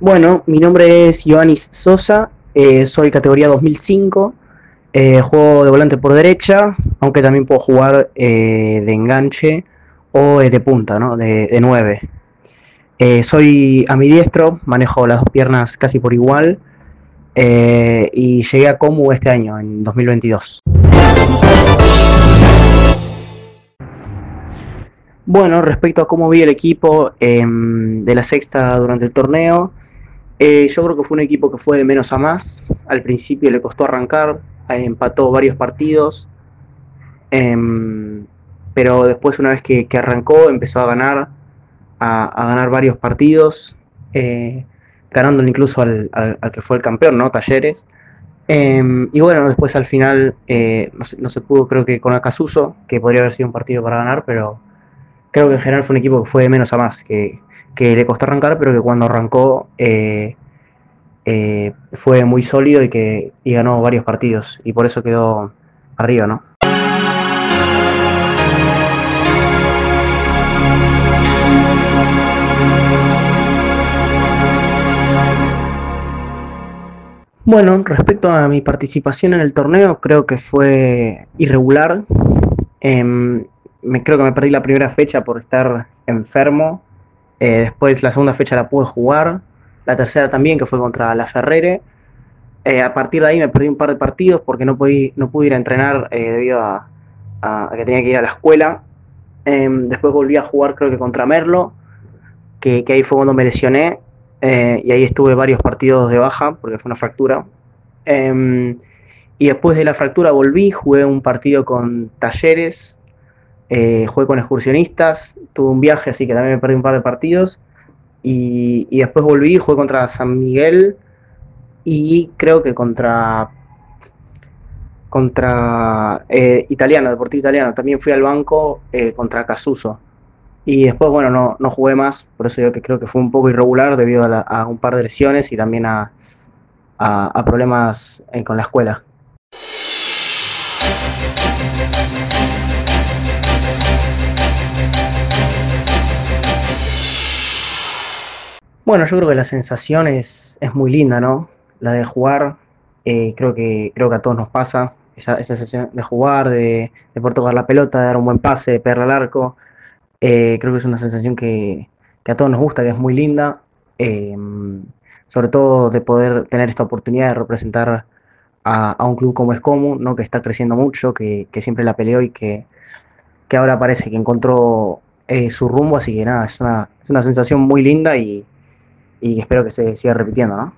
Bueno, mi nombre es Ioannis Sosa, eh, soy categoría 2005, eh, juego de volante por derecha, aunque también puedo jugar eh, de enganche o de punta, ¿no? de, de 9. soy a mi diestro, manejo las dos piernas casi por igual y llegué a Comu este año, en 2022. Bueno, respecto a cómo vi el equipo em, de la sexta durante el torneo, eh, yo creo que fue un equipo que fue de menos a más. Al principio le costó arrancar, eh, empató varios partidos, em, pero después una vez que, arrancó empezó a ganar, a, ganar varios partidos, eh, ganando incluso al, que fue el campeón, ¿no? Talleres. Em, y bueno, después al final no se, no, se, pudo, creo que con Acasuso, que podría haber sido un partido para ganar, pero creo que en general fue un equipo que fue de menos a más, que que le costó arrancar, pero que cuando arrancó eh, eh, fue muy sólido y que ganó varios partidos y por eso quedó arriba, ¿no? Bueno, respecto a mi participación en el torneo, creo que fue irregular. Em, me creo que me perdí la primera fecha por estar enfermo eh, después la segunda fecha la pude jugar, la tercera también, que fue contra la Ferrere. Eh, a partir de ahí me perdí un par de partidos porque no, pude, no pude ir a entrenar eh, debido a, que tenía que ir a la escuela. Em, después volví a jugar creo que contra Merlo, que, ahí fue cuando me lesioné y ahí estuve varios partidos de baja porque fue una fractura. Em, y después de la fractura volví, jugué un partido con Talleres, eh, jugué con excursionistas, tuve un viaje, así que también me perdí un par de partidos. Y, después volví, jugué contra San Miguel y creo que contra contra eh, Italiano, Deportivo Italiano. También fui al banco eh, contra Casuso. Y después, bueno, no, no, jugué más, por eso yo que creo que fue un poco irregular debido a, un par de lesiones y también a, a problemas con la escuela. Bueno, yo creo que la sensación es, muy linda, ¿no? La de jugar, eh, creo, que, creo que a todos nos pasa, esa, sensación de jugar, de, poder tocar la pelota, de dar un buen pase, de pegarle al arco. Eh, creo que es una sensación que, a todos nos gusta, que es muy linda. Em, sobre todo de poder tener esta oportunidad de representar a, un club como Escomu, ¿no? que está creciendo mucho, que, siempre la peleó y que, ahora parece que encontró eh, su rumbo. Así que nada, es una, es una sensación muy linda y y espero que se siga repitiendo, ¿no?